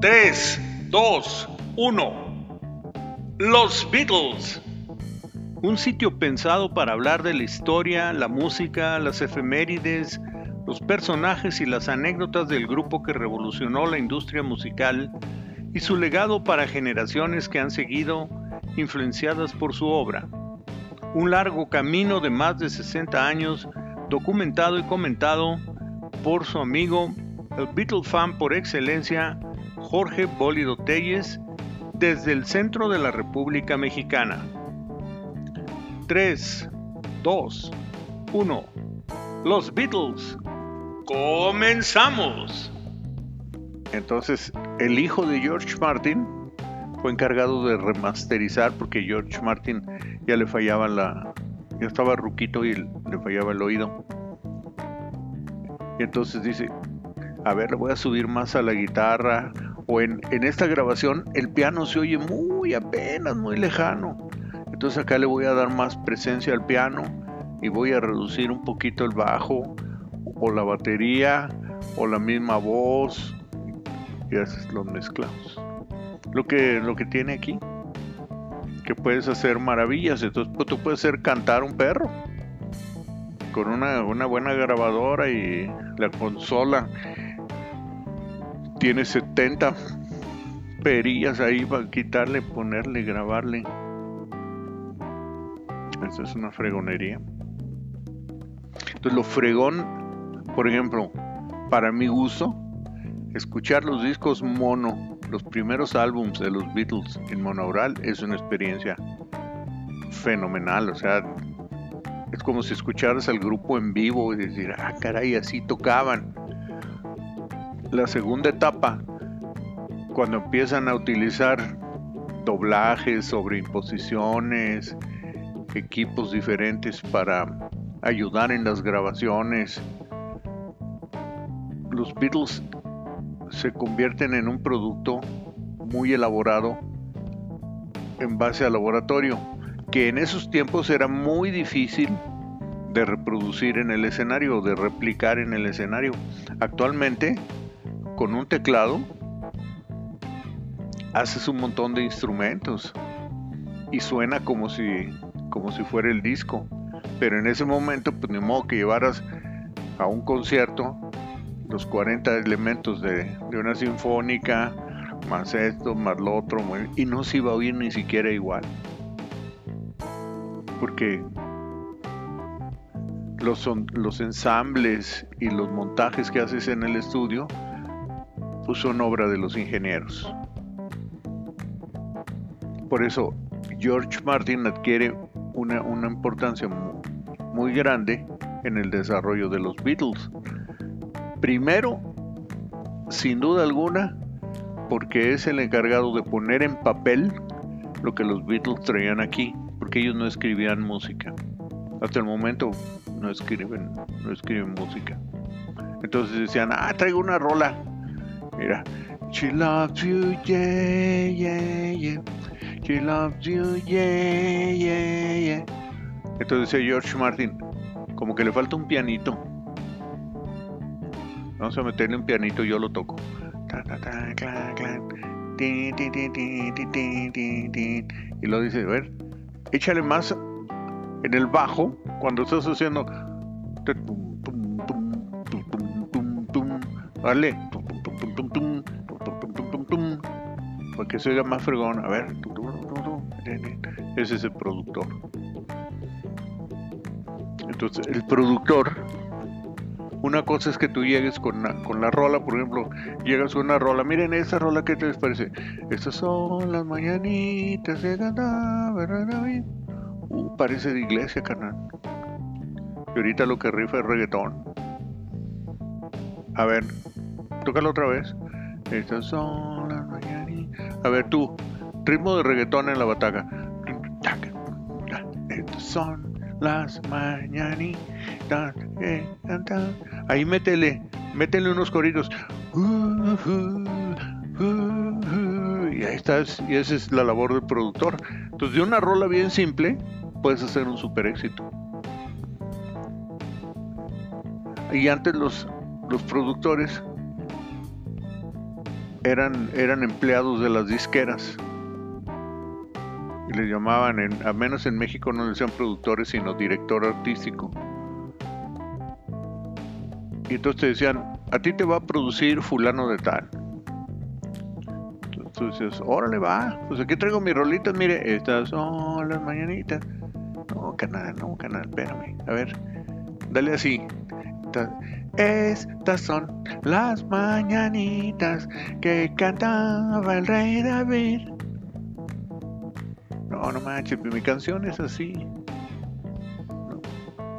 3, 2, 1. Los Beatles. Un sitio pensado para hablar de la historia, la música, las efemérides, los personajes y las anécdotas del grupo que revolucionó la industria musical y su legado para generaciones que han seguido influenciadas por su obra. Un largo camino de más de 60 años documentado y comentado por su amigo, el Beatle fan por excelencia, Jorge Bólido Telles, desde el centro de la República Mexicana. 3, 2, 1. Los Beatles. Comenzamos. Entonces, el hijo de George Martin fue encargado de remasterizar porque George Martin ya le fallaba la... ya estaba ruquito y le fallaba el oído. Entonces dice, a ver, le voy a subir más a la guitarra. O en, en esta grabación el piano se oye muy apenas, muy lejano. Entonces acá le voy a dar más presencia al piano y voy a reducir un poquito el bajo o la batería o la misma voz y haces los mezclados. Lo que, lo que tiene aquí, que puedes hacer maravillas. Entonces pues, tú puedes hacer cantar un perro con una, una buena grabadora y la consola tiene 70 perillas ahí para quitarle, ponerle, grabarle. Esa es una fregonería. Entonces lo fregón, por ejemplo, para mi gusto, escuchar los discos mono, los primeros álbums de los Beatles en monaural es una experiencia fenomenal. O sea, es como si escucharas al grupo en vivo y decir, ah, caray, así tocaban. La segunda etapa, cuando empiezan a utilizar doblajes, sobreimposiciones, equipos diferentes para ayudar en las grabaciones, los Beatles se convierten en un producto muy elaborado en base al laboratorio, que en esos tiempos era muy difícil de reproducir en el escenario, de replicar en el escenario. Actualmente, con un teclado, haces un montón de instrumentos y suena como si, como si fuera el disco. Pero en ese momento, pues ni modo que llevaras a un concierto los 40 elementos de, una sinfónica, más esto, más lo otro, y no se iba a oír ni siquiera igual. Porque los, los ensambles y los montajes que haces en el estudio pues son obra de los ingenieros. Por eso George Martin adquiere una, una importancia muy grande en el desarrollo de los Beatles. Primero, sin duda alguna, porque es el encargado de poner en papel lo que los Beatles traían aquí, porque ellos no escribían música. Hasta el momento no escriben, no escriben música. Entonces decían, ah, traigo una rola. Mira, She loves you, yeah, yeah, yeah. She loves you, yeah, yeah, yeah. Entonces decía George Martin, como que le falta un pianito. Vamos a meterle un pianito y yo lo toco. Y lo dice, a ver, échale más en el bajo cuando estás haciendo. Dale. Que se oiga más fregón. A ver. Ese es el productor. Entonces, el productor una cosa es que tú llegues con la, con la rola, por ejemplo, llegas con una rola, miren esa rola, ¿qué te les parece? Estas son las mañanitas de ¿verdad? Uh, parece de iglesia, carnal. Y ahorita lo que rifa es reggaetón. A ver, tócalo otra vez. Estas son las. A ver tú, ritmo de reggaetón en la bataca. Son las mañanitas. Ahí métele, métele unos coritos. Y ahí estás, y esa es la labor del productor. Entonces, de una rola bien simple, puedes hacer un super éxito. Y antes los, los productores eran, eran empleados de las disqueras. Y les llamaban, en, a menos en México no les decían productores, sino director artístico. Y entonces te decían, a ti te va a producir fulano de tal. Entonces, órale va, pues aquí traigo mis rolitas, mire, estas son las mañanitas. No, canal, no, canal, espérame. A ver, dale así. Estas son las mañanitas que cantaba el rey David. No, no manches, mi canción es así.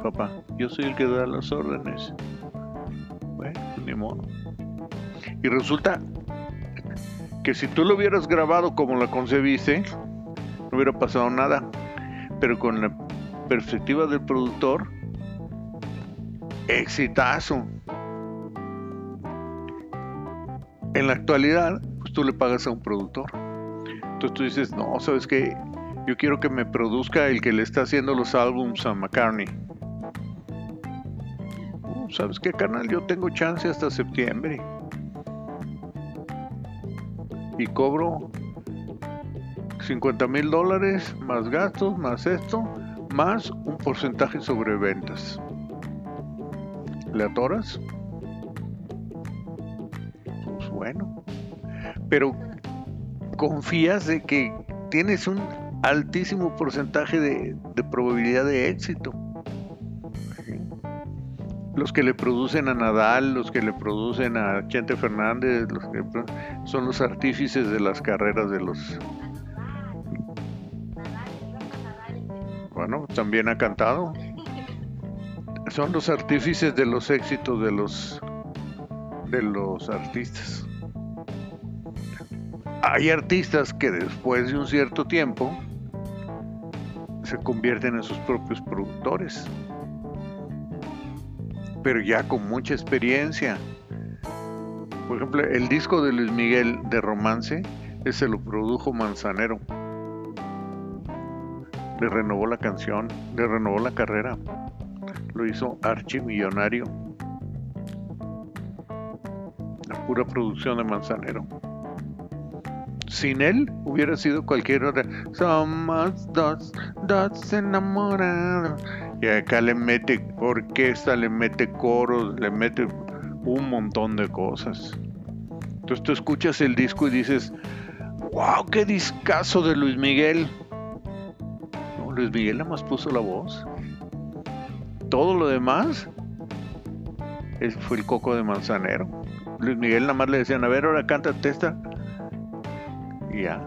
Papá, yo soy el que da las órdenes. Bueno, pues ni modo. Y resulta que si tú lo hubieras grabado como la concebiste, no hubiera pasado nada. Pero con la perspectiva del productor, exitazo. En la actualidad, pues tú le pagas a un productor. Entonces tú dices, no, ¿sabes qué? Yo quiero que me produzca el que le está haciendo los álbums a McCartney. Uh, ¿Sabes qué, canal? Yo tengo chance hasta septiembre. Y cobro 50 mil dólares, más gastos, más esto, más un porcentaje sobre ventas le atoras, pues bueno. Pero confías de que tienes un altísimo porcentaje de, probabilidad de éxito. Los que le producen a Nadal, los que le producen a Chente Fernández, los que son los artífices de las carreras de los... Bueno, también ha cantado son los artífices de los éxitos de los de los artistas. Hay artistas que después de un cierto tiempo se convierten en sus propios productores, pero ya con mucha experiencia. Por ejemplo, el disco de Luis Miguel de Romance, ese lo produjo Manzanero. Le renovó la canción, le renovó la carrera lo hizo archimillonario. La pura producción de Manzanero. Sin él hubiera sido cualquier otra. Somos dos, dos enamorados. Y acá le mete orquesta, le mete coros, le mete un montón de cosas. Entonces tú escuchas el disco y dices, wow, qué discazo de Luis Miguel. Luis Miguel nada más puso la voz todo lo demás fue el coco de manzanero. Luis Miguel nada más le decían, a ver, ahora cántate esta. Y ya.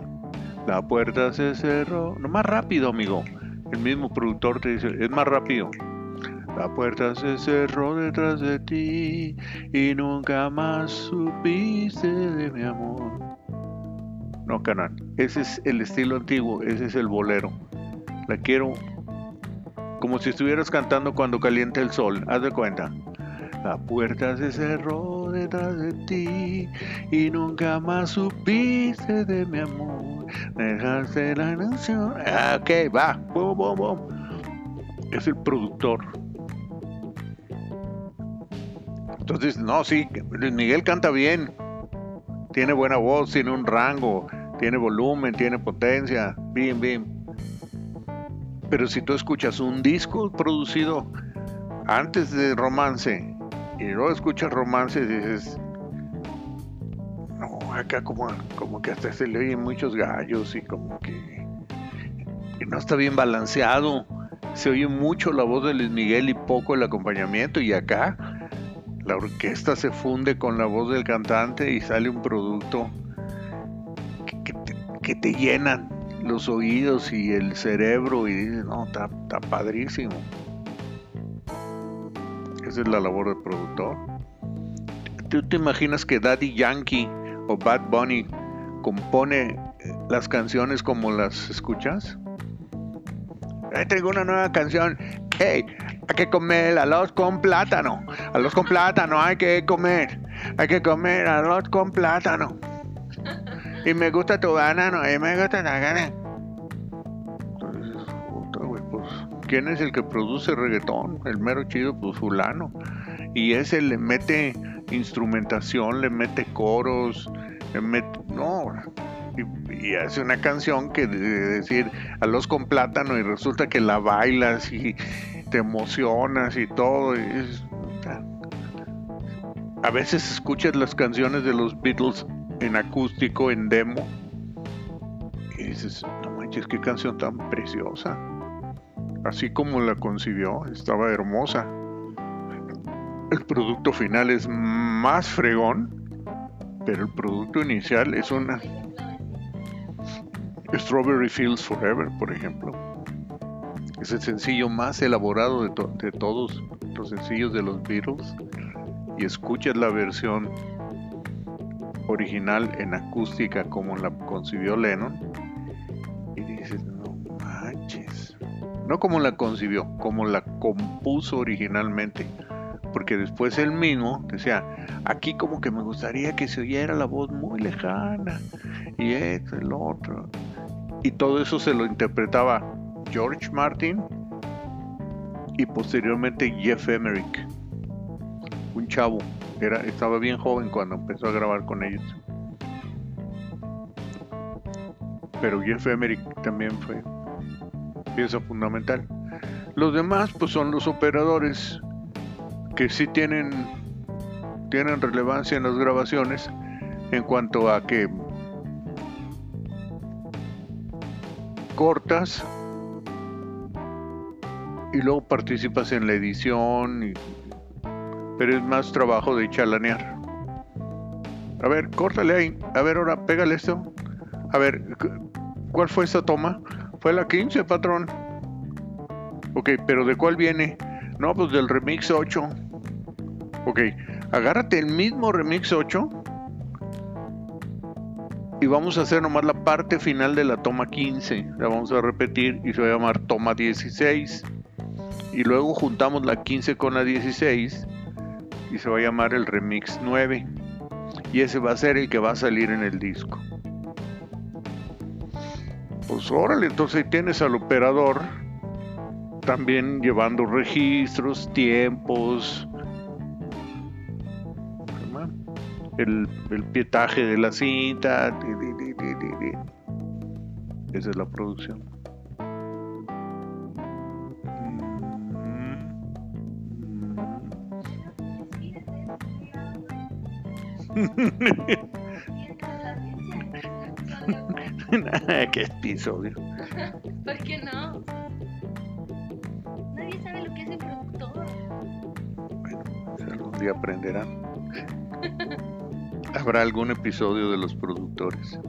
La puerta se cerró. No más rápido, amigo. El mismo productor te dice, es más rápido. La puerta se cerró detrás de ti y nunca más supiste de mi amor. No, canal. Ese es el estilo antiguo, ese es el bolero. La quiero como si estuvieras cantando cuando calienta el sol, haz de cuenta. La puerta se cerró detrás de ti y nunca más supiste de mi amor. Dejaste la nación. Ah, ok, va. Es el productor. Entonces, no, sí, Miguel canta bien. Tiene buena voz, tiene un rango, tiene volumen, tiene potencia. Bien, bien. Pero si tú escuchas un disco producido antes de romance y luego escuchas romance dices, no, acá como, como que hasta se le oyen muchos gallos y como que, no está bien balanceado. Se oye mucho la voz de Luis Miguel y poco el acompañamiento y acá la orquesta se funde con la voz del cantante y sale un producto que, que te llenan los oídos y el cerebro y dices, no, está, padrísimo. Esa es la labor del productor. ¿Tú te imaginas que Daddy Yankee o Bad Bunny compone eh, las canciones como las escuchas? Ahí tengo una nueva canción. Hey, hay que comer arroz con plátano. Arroz con plátano hay que comer. Hay que comer arroz con plátano. Y me gusta tu banano, y me gusta la gana. pues, ¿quién es el que produce reggaetón? El mero chido, pues fulano. Y ese le mete instrumentación, le mete coros, no, y, hace una canción que de decir a los con plátano y resulta que la bailas y te emocionas y todo. a veces escuchas las canciones de los Beatles en acústico, en demo, y dices, no manches, qué canción tan preciosa. Así como la concibió, estaba hermosa. El producto final es más fregón, pero el producto inicial es una Strawberry Fields Forever, por ejemplo. Es el sencillo más elaborado de, todos los sencillos de los Beatles. Y escuchas la versión original en acústica como la concibió Lennon. Y dices, no manches. No como la concibió, como la compuso originalmente porque después él mismo decía, aquí como que me gustaría que se oyera la voz muy lejana, y esto, el otro. Y todo eso se lo interpretaba George Martin y posteriormente Jeff Emerick, un chavo, era, estaba bien joven cuando empezó a grabar con ellos. Pero Jeff Emerick también fue pieza fundamental. Los demás pues son los operadores que sí tienen, tienen relevancia en las grabaciones en cuanto a que cortas y luego participas en la edición, pero es más trabajo de chalanear. A ver, córtale ahí. A ver, ahora pégale esto. A ver, ¿cuál fue esta toma? Fue la 15, patrón. Ok, pero ¿de cuál viene? No, pues del remix 8. Ok, agárrate el mismo remix 8 y vamos a hacer nomás la parte final de la toma 15. La vamos a repetir y se va a llamar toma 16. Y luego juntamos la 15 con la 16 y se va a llamar el remix 9. Y ese va a ser el que va a salir en el disco. Pues órale, entonces tienes al operador también llevando registros, tiempos, el, pietaje de la cinta. Esa es la producción. ¿Qué episodio? ¿Por qué no? algún día aprenderán. Habrá algún episodio de los productores.